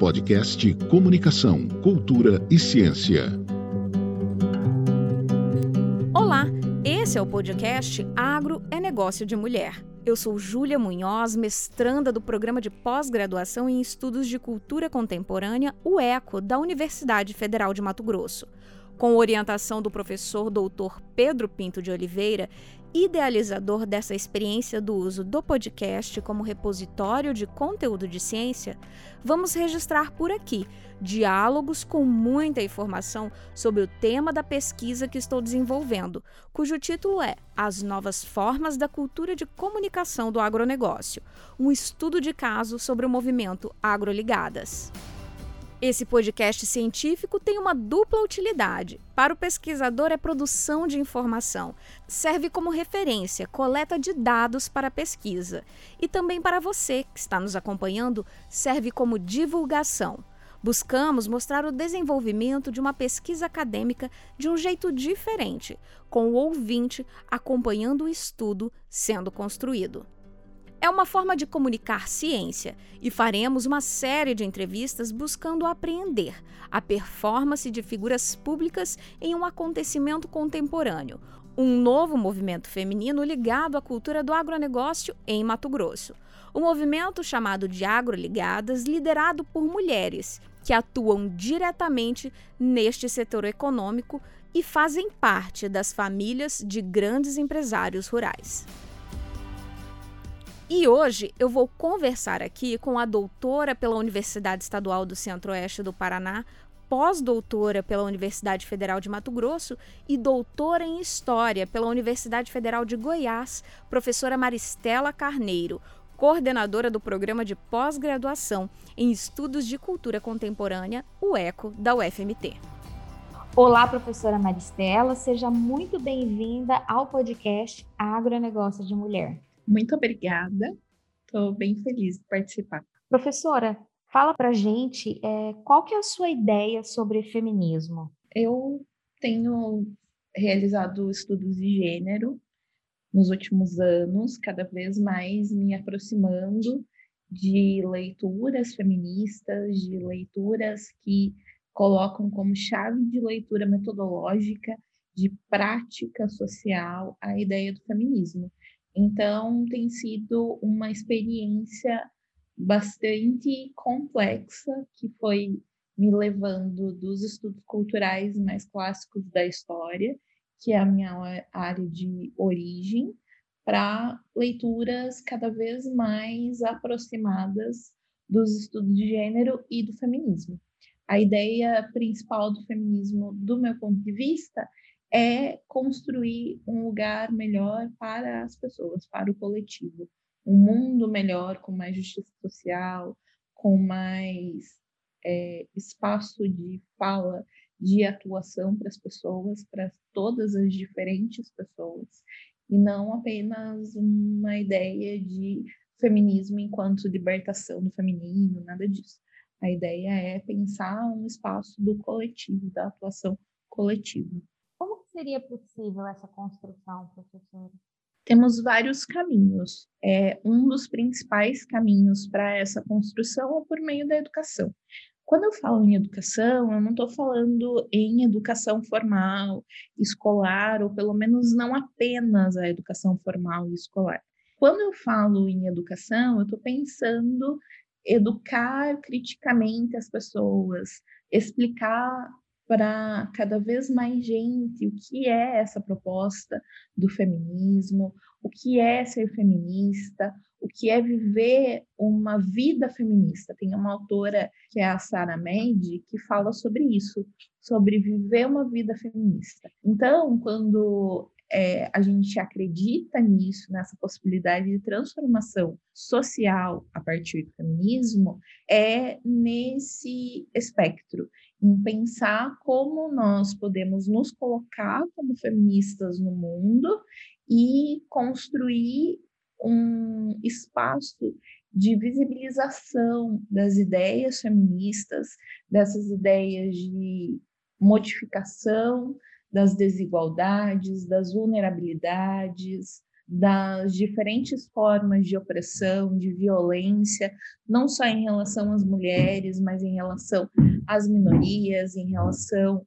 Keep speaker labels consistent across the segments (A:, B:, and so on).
A: podcast Comunicação, Cultura e Ciência.
B: Olá, esse é o podcast Agro é Negócio de Mulher. Eu sou Júlia Munhoz, mestranda do programa de pós-graduação em Estudos de Cultura Contemporânea, o ECO, da Universidade Federal de Mato Grosso. Com orientação do professor doutor Pedro Pinto de Oliveira, idealizador dessa experiência do uso do podcast como repositório de conteúdo de ciência, vamos registrar por aqui diálogos com muita informação sobre o tema da pesquisa que estou desenvolvendo, cujo título é As Novas Formas da Cultura de Comunicação do Agronegócio um estudo de caso sobre o movimento Agroligadas. Esse podcast científico tem uma dupla utilidade. Para o pesquisador, é produção de informação, serve como referência, coleta de dados para a pesquisa. E também para você que está nos acompanhando, serve como divulgação. Buscamos mostrar o desenvolvimento de uma pesquisa acadêmica de um jeito diferente, com o ouvinte acompanhando o estudo sendo construído. É uma forma de comunicar ciência e faremos uma série de entrevistas buscando apreender a performance de figuras públicas em um acontecimento contemporâneo, um novo movimento feminino ligado à cultura do agronegócio em Mato Grosso. O movimento chamado de Agroligadas, liderado por mulheres que atuam diretamente neste setor econômico e fazem parte das famílias de grandes empresários rurais. E hoje eu vou conversar aqui com a doutora pela Universidade Estadual do Centro-Oeste do Paraná, pós-doutora pela Universidade Federal de Mato Grosso e doutora em História pela Universidade Federal de Goiás, professora Maristela Carneiro, coordenadora do programa de pós-graduação em Estudos de Cultura Contemporânea, o ECO, da UFMT.
C: Olá, professora Maristela, seja muito bem-vinda ao podcast Agronegócio de Mulher.
D: Muito obrigada. Estou bem feliz de participar.
C: Professora, fala para gente é, qual que é a sua ideia sobre feminismo?
D: Eu tenho realizado estudos de gênero nos últimos anos, cada vez mais me aproximando de leituras feministas, de leituras que colocam como chave de leitura metodológica, de prática social, a ideia do feminismo. Então, tem sido uma experiência bastante complexa que foi me levando dos estudos culturais mais clássicos da história, que é a minha área de origem, para leituras cada vez mais aproximadas dos estudos de gênero e do feminismo. A ideia principal do feminismo, do meu ponto de vista, é construir um lugar melhor para as pessoas, para o coletivo. Um mundo melhor, com mais justiça social, com mais é, espaço de fala, de atuação para as pessoas, para todas as diferentes pessoas, e não apenas uma ideia de feminismo enquanto libertação do feminino, nada disso. A ideia é pensar um espaço do coletivo, da atuação coletiva
C: seria possível essa construção, professora?
D: Temos vários caminhos. É, um dos principais caminhos para essa construção é por meio da educação. Quando eu falo em educação, eu não estou falando em educação formal, escolar, ou pelo menos não apenas a educação formal e escolar. Quando eu falo em educação, eu estou pensando educar criticamente as pessoas, explicar para cada vez mais gente o que é essa proposta do feminismo, o que é ser feminista, o que é viver uma vida feminista. Tem uma autora que é a Sara Med que fala sobre isso, sobre viver uma vida feminista. Então, quando é, a gente acredita nisso, nessa possibilidade de transformação social a partir do feminismo, é nesse espectro pensar como nós podemos nos colocar como feministas no mundo e construir um espaço de visibilização das ideias feministas, dessas ideias de modificação das desigualdades, das vulnerabilidades, das diferentes formas de opressão, de violência, não só em relação às mulheres, mas em relação às minorias, em relação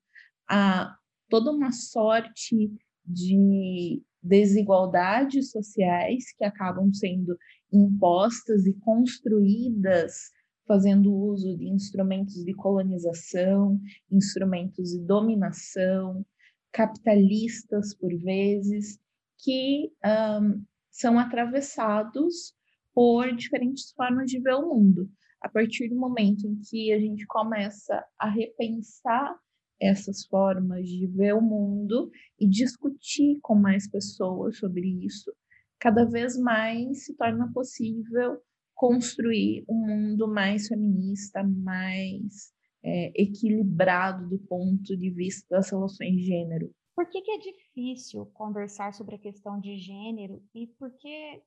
D: a toda uma sorte de desigualdades sociais que acabam sendo impostas e construídas fazendo uso de instrumentos de colonização, instrumentos de dominação, capitalistas por vezes, que um, são atravessados por diferentes formas de ver o mundo. A partir do momento em que a gente começa a repensar essas formas de ver o mundo e discutir com mais pessoas sobre isso, cada vez mais se torna possível construir um mundo mais feminista, mais é, equilibrado do ponto de vista das relações de gênero.
C: Por que, que é difícil conversar sobre a questão de gênero e por que,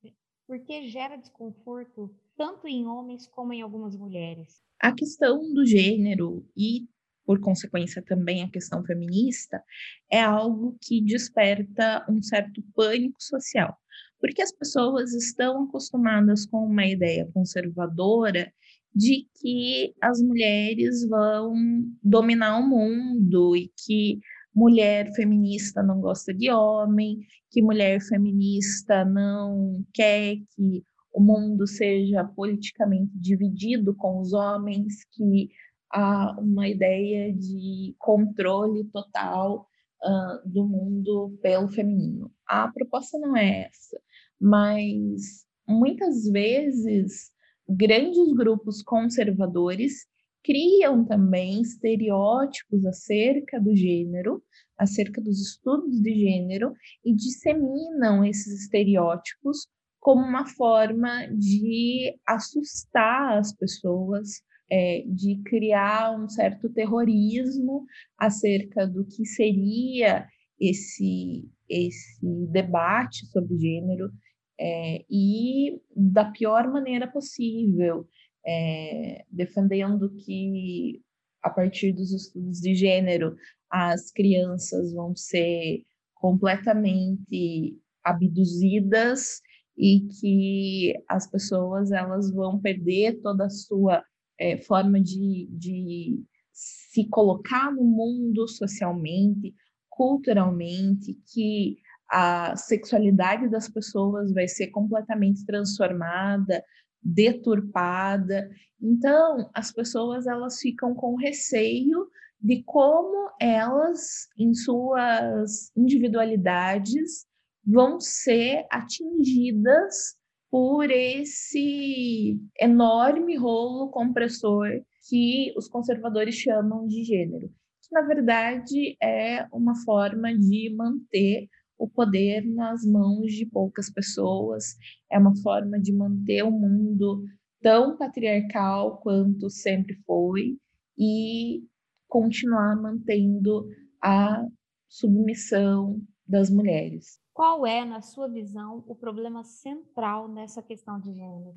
C: por que gera desconforto tanto em homens como em algumas mulheres?
D: A questão do gênero e, por consequência, também a questão feminista é algo que desperta um certo pânico social, porque as pessoas estão acostumadas com uma ideia conservadora de que as mulheres vão dominar o mundo e que mulher feminista não gosta de homem, que mulher feminista não quer que o mundo seja politicamente dividido com os homens, que há uma ideia de controle total uh, do mundo pelo feminino. A proposta não é essa, mas muitas vezes grandes grupos conservadores criam também estereótipos acerca do gênero, acerca dos estudos de gênero e disseminam esses estereótipos como uma forma de assustar as pessoas, é, de criar um certo terrorismo acerca do que seria esse, esse debate sobre gênero é, e da pior maneira possível é, defendendo que a partir dos estudos de gênero as crianças vão ser completamente abduzidas e que as pessoas elas vão perder toda a sua é, forma de, de se colocar no mundo socialmente, culturalmente, que a sexualidade das pessoas vai ser completamente transformada, deturpada. Então, as pessoas elas ficam com receio de como elas, em suas individualidades, vão ser atingidas por esse enorme rolo compressor que os conservadores chamam de gênero, que na verdade é uma forma de manter o poder nas mãos de poucas pessoas, é uma forma de manter o mundo tão patriarcal quanto sempre foi e continuar mantendo a submissão das mulheres.
C: Qual é, na sua visão, o problema central nessa questão de gênero?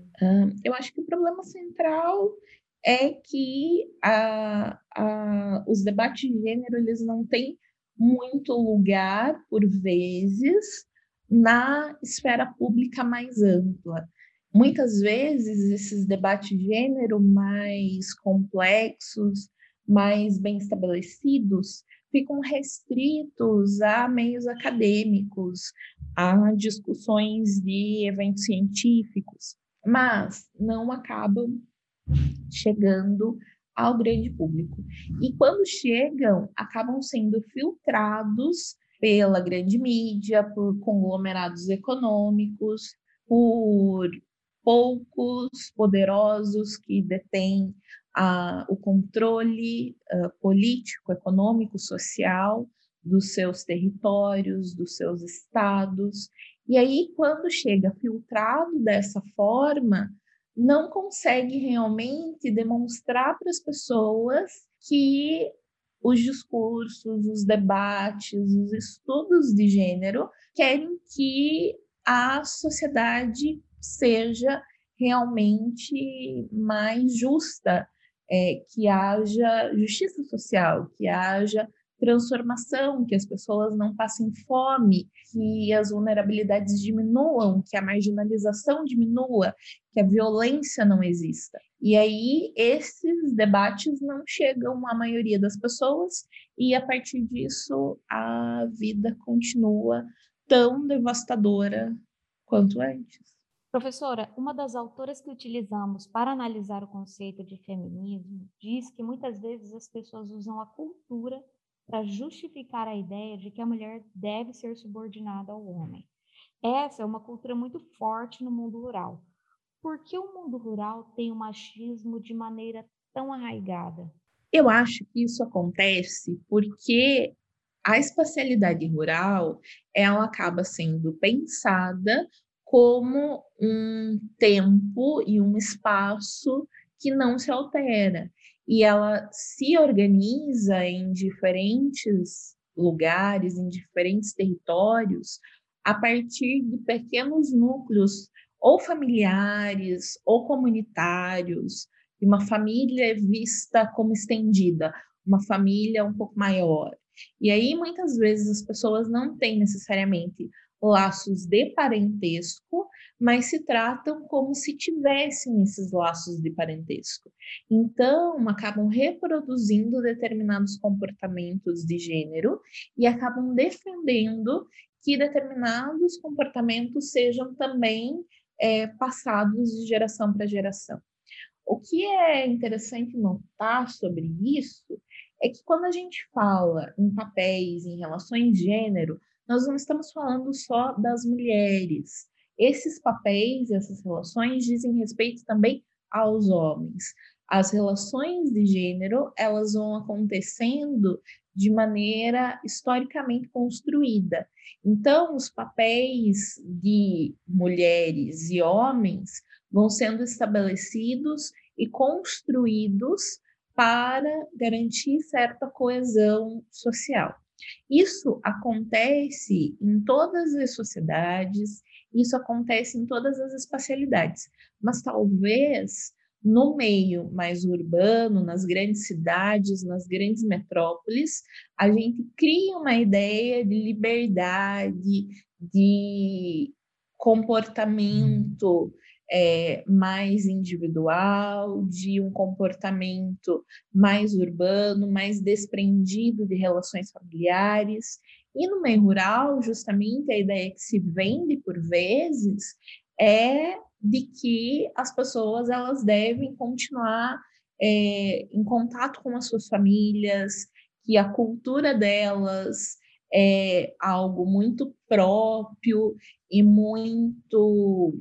D: eu acho que o problema central é que a, a, os debates de gênero eles não têm muito lugar, por vezes, na esfera pública mais ampla. Muitas vezes, esses debates de gênero mais complexos, mais bem estabelecidos, ficam restritos a meios acadêmicos, a discussões de eventos científicos, mas não acabam chegando ao grande público. E quando chegam, acabam sendo filtrados pela grande mídia, por conglomerados econômicos, por poucos poderosos que detêm ah, o controle ah, político, econômico, social dos seus territórios, dos seus estados. E aí, quando chega filtrado dessa forma, não consegue realmente demonstrar para as pessoas que os discursos, os debates, os estudos de gênero querem que a sociedade seja realmente mais justa, é, que haja justiça social, que haja transformação, que as pessoas não passem fome, que as vulnerabilidades diminuam, que a marginalização diminua, que a violência não exista. E aí esses debates não chegam à maioria das pessoas e a partir disso a vida continua tão devastadora quanto antes.
C: Professora, uma das autoras que utilizamos para analisar o conceito de feminismo diz que muitas vezes as pessoas usam a cultura para justificar a ideia de que a mulher deve ser subordinada ao homem. Essa é uma cultura muito forte no mundo rural. Por que o mundo rural tem o machismo de maneira tão arraigada?
D: Eu acho que isso acontece porque a espacialidade rural ela acaba sendo pensada como um tempo e um espaço que não se altera. E ela se organiza em diferentes lugares, em diferentes territórios, a partir de pequenos núcleos, ou familiares, ou comunitários, de uma família vista como estendida, uma família um pouco maior. E aí, muitas vezes, as pessoas não têm necessariamente laços de parentesco, mas se tratam como se tivessem esses laços de parentesco. Então, acabam reproduzindo determinados comportamentos de gênero e acabam defendendo que determinados comportamentos sejam também é, passados de geração para geração. O que é interessante notar sobre isso é que quando a gente fala em papéis, em relações de gênero, nós não estamos falando só das mulheres. Esses papéis, essas relações dizem respeito também aos homens. As relações de gênero, elas vão acontecendo de maneira historicamente construída. Então, os papéis de mulheres e homens vão sendo estabelecidos e construídos para garantir certa coesão social. Isso acontece em todas as sociedades, isso acontece em todas as espacialidades, mas talvez no meio mais urbano, nas grandes cidades, nas grandes metrópoles, a gente cria uma ideia de liberdade, de comportamento é, mais individual, de um comportamento mais urbano, mais desprendido de relações familiares. E no meio rural, justamente, a ideia que se vende por vezes é de que as pessoas elas devem continuar é, em contato com as suas famílias, que a cultura delas é algo muito próprio e muito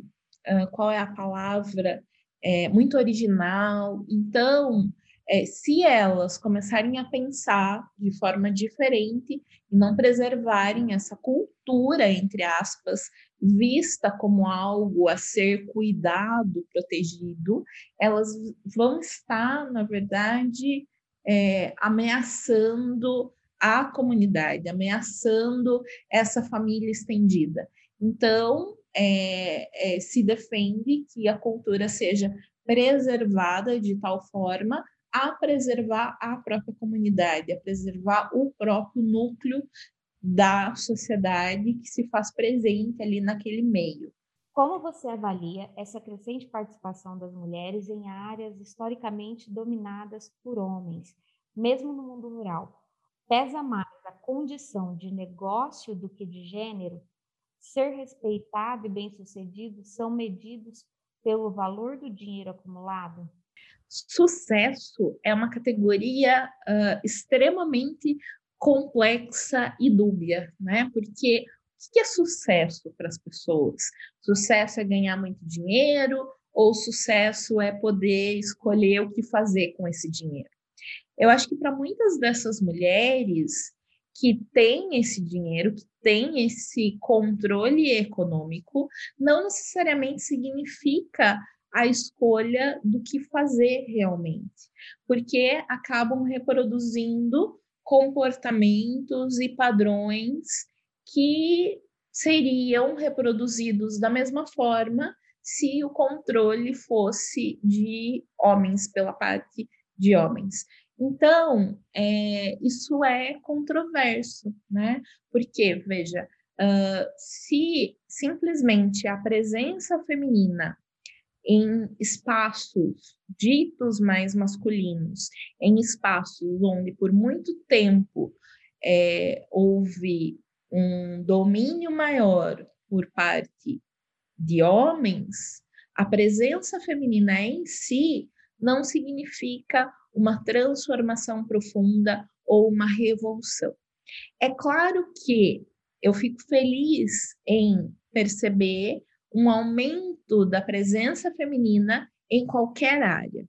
D: qual é a palavra, é, muito original. Então, é, se elas começarem a pensar de forma diferente e não preservarem essa cultura, entre aspas, vista como algo a ser cuidado, protegido, elas vão estar, na verdade, é, ameaçando a comunidade, ameaçando essa família estendida. Então, é, é, se defende que a cultura seja preservada de tal forma a preservar a própria comunidade, a preservar o próprio núcleo da sociedade que se faz presente ali naquele meio.
C: Como você avalia essa crescente participação das mulheres em áreas historicamente dominadas por homens, mesmo no mundo rural? Pesa mais a condição de negócio do que de gênero? Ser respeitado e bem-sucedido são medidos pelo valor do dinheiro acumulado?
D: Sucesso é uma categoria uh, extremamente complexa e dúbia, né? Porque o que é sucesso para as pessoas? Sucesso é ganhar muito dinheiro ou sucesso é poder escolher o que fazer com esse dinheiro? Eu acho que para muitas dessas mulheres, que tem esse dinheiro, que tem esse controle econômico, não necessariamente significa a escolha do que fazer realmente, porque acabam reproduzindo comportamentos e padrões que seriam reproduzidos da mesma forma se o controle fosse de homens pela parte de homens. Então, é, isso é controverso, né? Porque, veja, uh, se simplesmente a presença feminina em espaços ditos mais masculinos, em espaços onde por muito tempo é, houve um domínio maior por parte de homens, a presença feminina em si não significa uma transformação profunda ou uma revolução. É claro que eu fico feliz em perceber um aumento da presença feminina em qualquer área.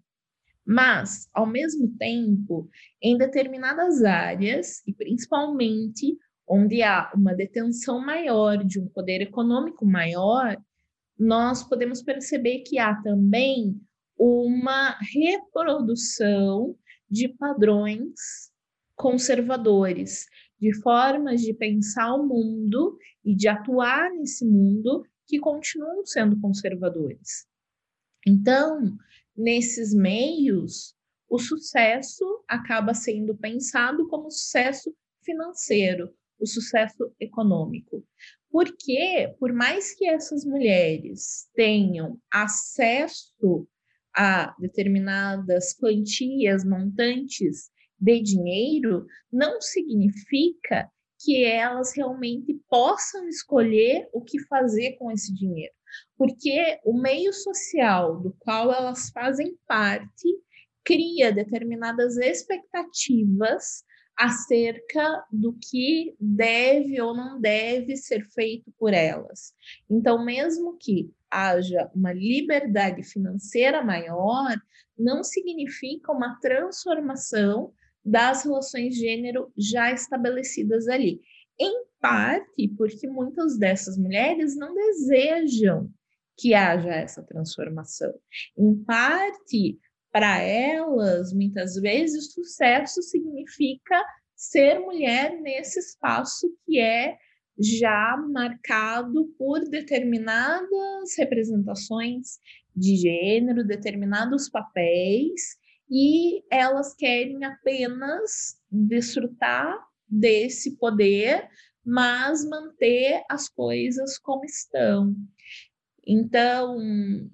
D: Mas, ao mesmo tempo, em determinadas áreas, e principalmente onde há uma detenção maior de um poder econômico maior, nós podemos perceber que há também uma reprodução de padrões conservadores, de formas de pensar o mundo e de atuar nesse mundo que continuam sendo conservadores. Então, nesses meios, o sucesso acaba sendo pensado como sucesso financeiro, o sucesso econômico. Porque, por mais que essas mulheres tenham acesso a determinadas quantias, montantes de dinheiro, não significa que elas realmente possam escolher o que fazer com esse dinheiro. Porque o meio social do qual elas fazem parte cria determinadas expectativas acerca do que deve ou não deve ser feito por elas. Então, mesmo que haja uma liberdade financeira maior, não significa uma transformação das relações de gênero já estabelecidas ali. Em parte porque muitas dessas mulheres não desejam que haja essa transformação. Em parte para elas, muitas vezes, sucesso significa ser mulher nesse espaço que é já marcado por determinadas representações de gênero, determinados papéis, e elas querem apenas desfrutar desse poder, mas manter as coisas como estão. Então,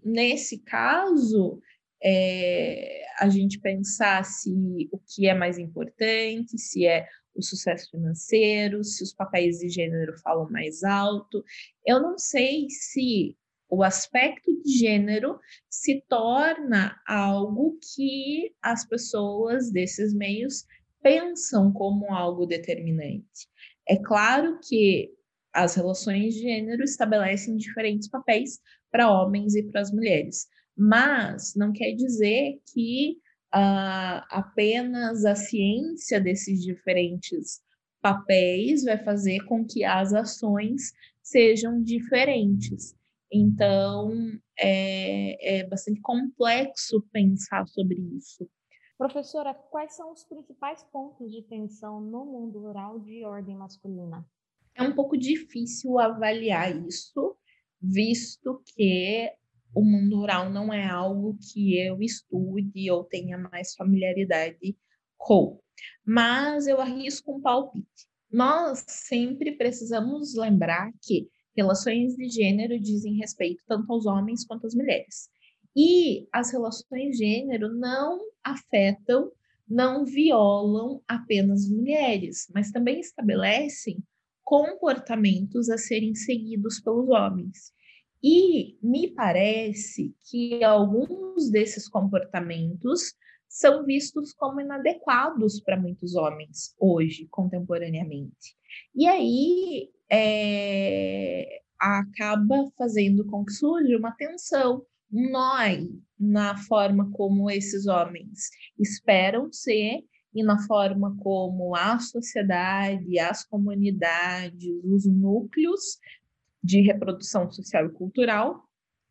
D: nesse caso, é, a gente pensar se o que é mais importante, se é o sucesso financeiro, se os papéis de gênero falam mais alto. Eu não sei se o aspecto de gênero se torna algo que as pessoas desses meios pensam como algo determinante. É claro que as relações de gênero estabelecem diferentes papéis para homens e para as mulheres, mas não quer dizer que uh, apenas a ciência desses diferentes papéis vai fazer com que as ações sejam diferentes. Então, é, é bastante complexo pensar sobre isso.
C: Professora, quais são os principais pontos de tensão no mundo rural de ordem masculina?
D: É um pouco difícil avaliar isso, visto que o mundo rural não é algo que eu estude ou tenha mais familiaridade com. Mas eu arrisco um palpite. Nós sempre precisamos lembrar que relações de gênero dizem respeito tanto aos homens quanto às mulheres. E as relações de gênero não afetam, não violam apenas mulheres, mas também estabelecem comportamentos a serem seguidos pelos homens. E me parece que alguns desses comportamentos são vistos como inadequados para muitos homens hoje, contemporaneamente. E aí é, acaba fazendo com que surja uma tensão, um nó na forma como esses homens esperam ser e na forma como a sociedade, as comunidades, os núcleos de reprodução social e cultural,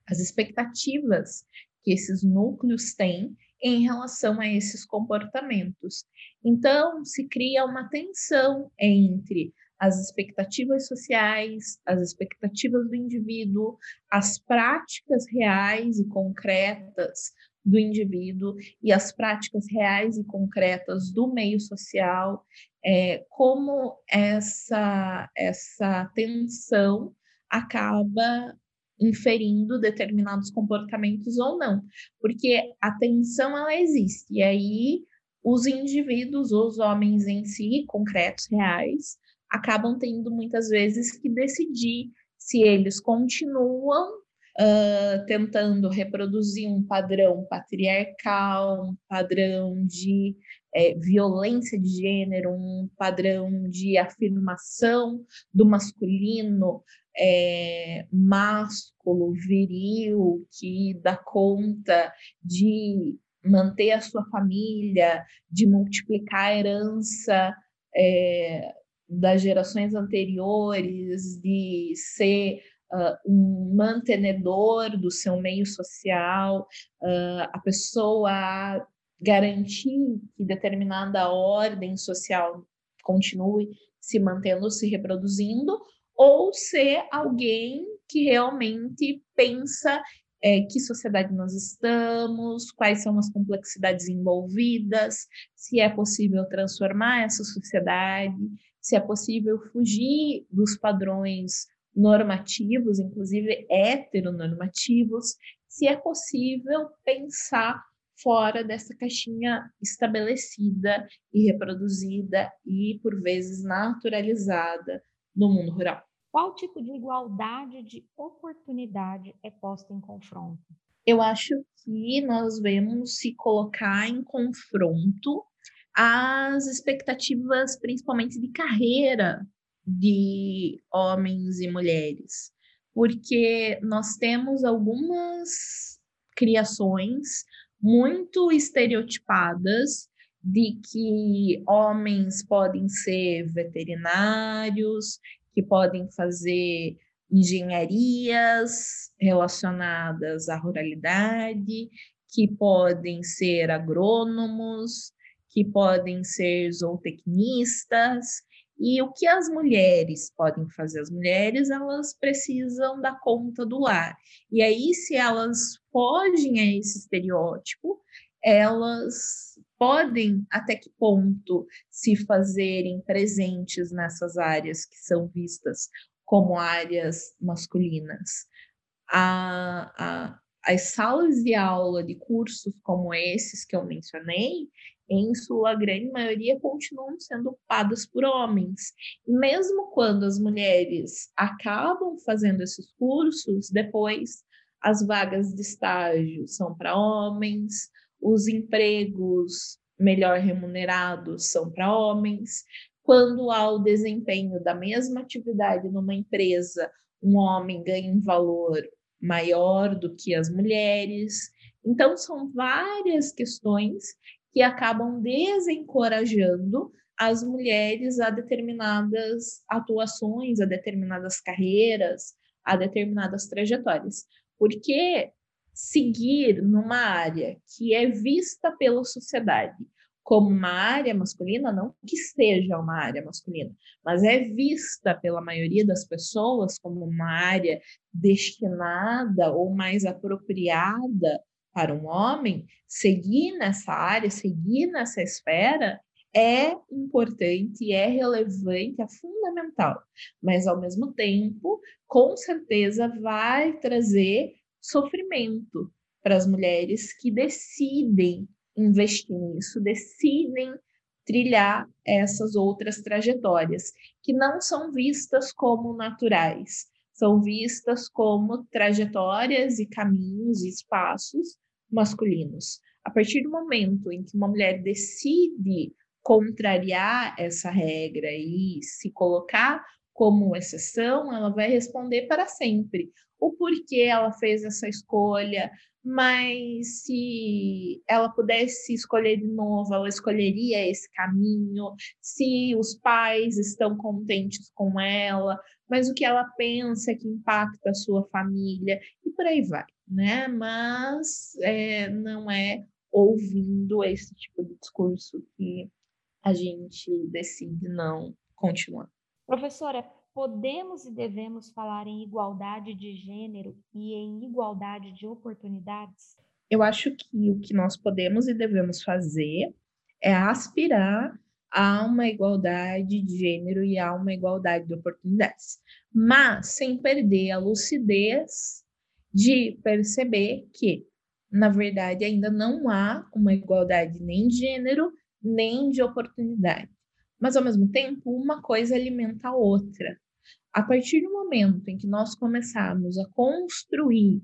D: as expectativas que esses núcleos têm em relação a esses comportamentos. Então, se cria uma tensão entre as expectativas sociais, as expectativas do indivíduo, as práticas reais e concretas do indivíduo e as práticas reais e concretas do meio social, é, como essa, essa tensão acaba inferindo determinados comportamentos ou não, porque a tensão ela existe e aí os indivíduos, os homens em si, concretos, reais, acabam tendo muitas vezes que decidir se eles continuam uh, tentando reproduzir um padrão patriarcal, um padrão de é, violência de gênero, um padrão de afirmação do masculino é, másculo, viril, que dá conta de manter a sua família, de multiplicar a herança é, das gerações anteriores, de ser uh, um mantenedor do seu meio social, uh, a pessoa garantir que determinada ordem social continue se mantendo, se reproduzindo, ou ser alguém que realmente pensa é, que sociedade nós estamos, quais são as complexidades envolvidas, se é possível transformar essa sociedade, se é possível fugir dos padrões normativos, inclusive heteronormativos, se é possível pensar fora dessa caixinha estabelecida e reproduzida e, por vezes, naturalizada no mundo rural.
C: Qual tipo de igualdade de oportunidade é posta em confronto?
D: Eu acho que nós vemos se colocar em confronto as expectativas, principalmente de carreira de homens e mulheres, porque nós temos algumas criações muito estereotipadas de que homens podem ser veterinários, que podem fazer engenharias relacionadas à ruralidade, que podem ser agrônomos, que podem ser zootecnistas, e o que as mulheres podem fazer? As mulheres, elas precisam dar conta do lar. E aí, se elas fogem a esse estereótipo, elas podem até que ponto se fazerem presentes nessas áreas que são vistas como áreas masculinas. A, a, as salas de aula de cursos como esses que eu mencionei, em sua grande maioria, continuam sendo ocupadas por homens. E mesmo quando as mulheres acabam fazendo esses cursos, depois as vagas de estágio são para homens, os empregos melhor remunerados são para homens. Quando há o desempenho da mesma atividade numa empresa, um homem ganha um valor maior do que as mulheres. Então, são várias questões que acabam desencorajando as mulheres a determinadas atuações, a determinadas carreiras, a determinadas trajetórias. Porque seguir numa área que é vista pela sociedade como uma área masculina, não que seja uma área masculina, mas é vista pela maioria das pessoas como uma área destinada ou mais apropriada para um homem, seguir nessa área, seguir nessa esfera, é importante, é relevante, é fundamental, mas ao mesmo tempo, com certeza vai trazer sofrimento para as mulheres que decidem investir nisso, decidem trilhar essas outras trajetórias, que não são vistas como naturais, são vistas como trajetórias e caminhos e espaços masculinos. A partir do momento em que uma mulher decide contrariar essa regra e se colocar como exceção, ela vai responder para sempre o porquê ela fez essa escolha, mas se ela pudesse escolher de novo, ela escolheria esse caminho, se os pais estão contentes com ela, mas o que ela pensa que impacta a sua família, e por aí vai, né? Mas é, não é ouvindo esse tipo de discurso que a gente decide não continuar.
C: Professora, podemos e devemos falar em igualdade de gênero e em igualdade de oportunidades?
D: Eu acho que o que nós podemos e devemos fazer é aspirar a uma igualdade de gênero e a uma igualdade de oportunidades, mas sem perder a lucidez de perceber que, na verdade, ainda não há uma igualdade nem de gênero, nem de oportunidade. Mas, ao mesmo tempo, uma coisa alimenta a outra. A partir do momento em que nós começarmos a construir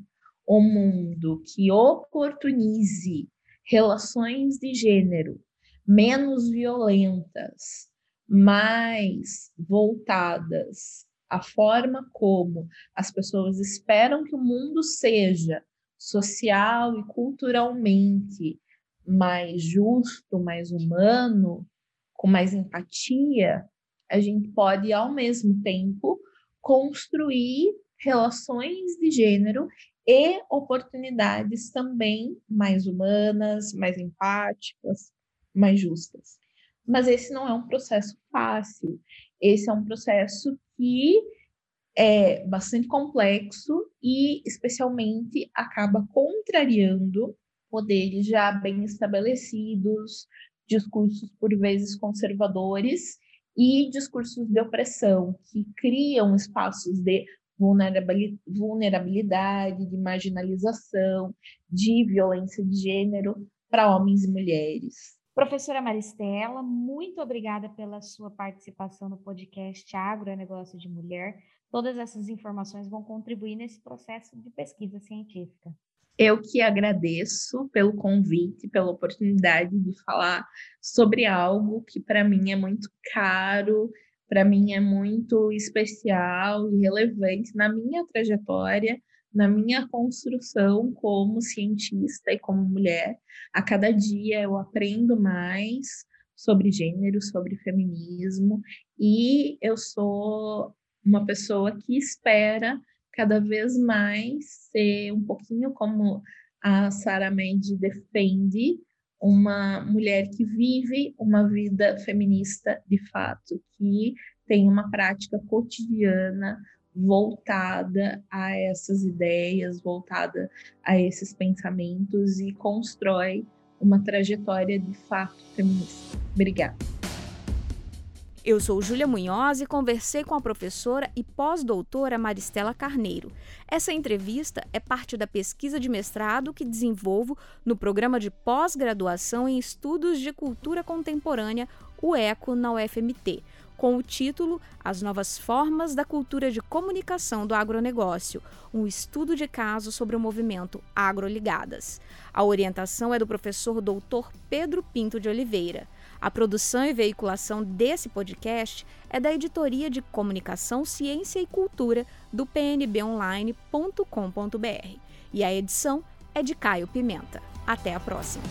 D: um mundo que oportunize relações de gênero menos violentas, mais voltadas à forma como as pessoas esperam que o mundo seja social e culturalmente mais justo, mais humano, com mais empatia, a gente pode, ao mesmo tempo, construir relações de gênero e oportunidades também mais humanas, mais empáticas, mais justas. Mas esse não é um processo fácil. Esse é um processo que é bastante complexo e, especialmente, acaba contrariando poderes já bem estabelecidos, discursos por vezes conservadores e discursos de opressão que criam espaços de vulnerabilidade, de marginalização, de violência de gênero para homens e mulheres.
C: Professora Maristela, muito obrigada pela sua participação no podcast Agro Negócio de Mulher. Todas essas informações vão contribuir nesse processo de pesquisa científica.
D: Eu que agradeço pelo convite, pela oportunidade de falar sobre algo que para mim é muito caro, para mim é muito especial e relevante na minha trajetória, na minha construção como cientista e como mulher. A cada dia eu aprendo mais sobre gênero, sobre feminismo, e eu sou uma pessoa que espera cada vez mais ser um pouquinho como a Sarah Mendes defende, uma mulher que vive uma vida feminista de fato, que tem uma prática cotidiana voltada a essas ideias, voltada a esses pensamentos e constrói uma trajetória de fato feminista. Obrigada.
B: Eu sou Júlia Munhoz e conversei com a professora e pós-doutora Maristela Carneiro. Essa entrevista é parte da pesquisa de mestrado que desenvolvo no programa de pós-graduação em Estudos de Cultura Contemporânea, o ECO, na UFMT, com o título As Novas Formas da Cultura de Comunicação do Agronegócio, um estudo de caso sobre o movimento Agroligadas. A orientação é do professor doutor Pedro Pinto de Oliveira. A produção e veiculação desse podcast é da Editoria de Comunicação, Ciência e Cultura do pnbonline.com.br e a edição é de Caio Pimenta. Até a próxima!